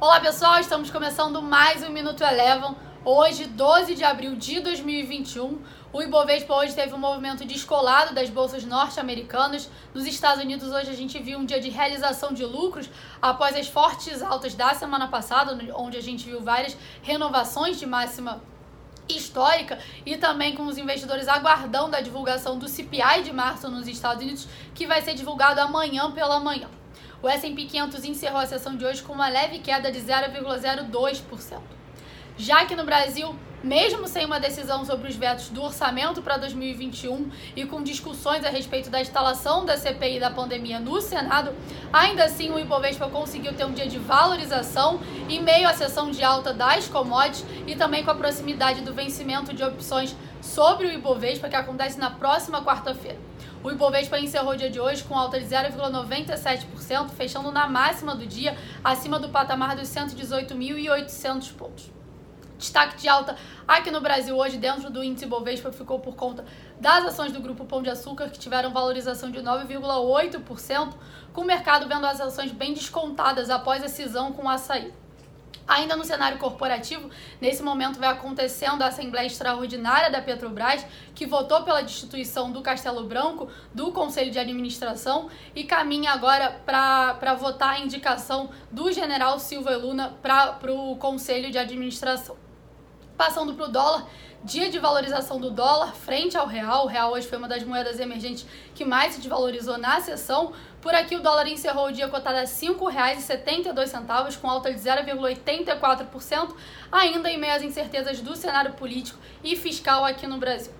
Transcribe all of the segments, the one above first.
Olá pessoal, estamos começando mais um Minuto Eleven. Hoje, 12 de abril de 2021, o Ibovespa hoje teve um movimento descolado das bolsas norte-americanas. Nos Estados Unidos, hoje a gente viu um dia de realização de lucros após as fortes altas da semana passada, onde a gente viu várias renovações de máxima histórica e também com os investidores aguardando a divulgação do CPI de março nos Estados Unidos, que vai ser divulgado amanhã pela manhã. O S&P 500 encerrou a sessão de hoje com uma leve queda de 0,02%. Já que no Brasil, mesmo sem uma decisão sobre os vetos do orçamento para 2021 e com discussões a respeito da instalação da CPI da pandemia no Senado, ainda assim o Ibovespa conseguiu ter um dia de valorização em meio à sessão de alta das commodities e também com a proximidade do vencimento de opções sobre o Ibovespa que acontece na próxima quarta-feira. O Ibovespa encerrou o dia de hoje com alta de 0,97%, fechando na máxima do dia, acima do patamar dos 118.800 pontos. Destaque de alta aqui no Brasil hoje, dentro do índice Bovespa, ficou por conta das ações do Grupo Pão de Açúcar, que tiveram valorização de 9,8%, com o mercado vendo as ações bem descontadas após a cisão com o açaí. Ainda no cenário corporativo, nesse momento vai acontecendo a Assembleia Extraordinária da Petrobras, que votou pela destituição do Castelo Branco do Conselho de Administração e caminha agora para votar a indicação do general Silva Luna para o Conselho de Administração. Passando para o dólar, dia de valorização do dólar frente ao real. O real hoje foi uma das moedas emergentes que mais se desvalorizou na sessão. Por aqui, o dólar encerrou o dia cotado a R$ 5,72, com alta de 0,84%, ainda em meio às incertezas do cenário político e fiscal aqui no Brasil.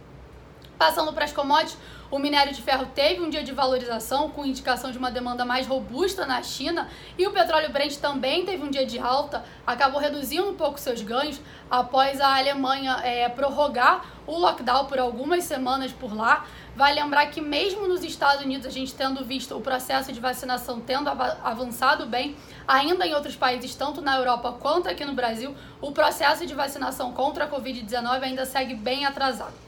Passando para as commodities, o minério de ferro teve um dia de valorização, com indicação de uma demanda mais robusta na China, e o petróleo Brent também teve um dia de alta, acabou reduzindo um pouco seus ganhos após a Alemanha é, prorrogar o lockdown por algumas semanas por lá. Vai lembrar que mesmo nos Estados Unidos, a gente tendo visto o processo de vacinação tendo avançado bem, ainda em outros países, tanto na Europa quanto aqui no Brasil, o processo de vacinação contra a Covid-19 ainda segue bem atrasado.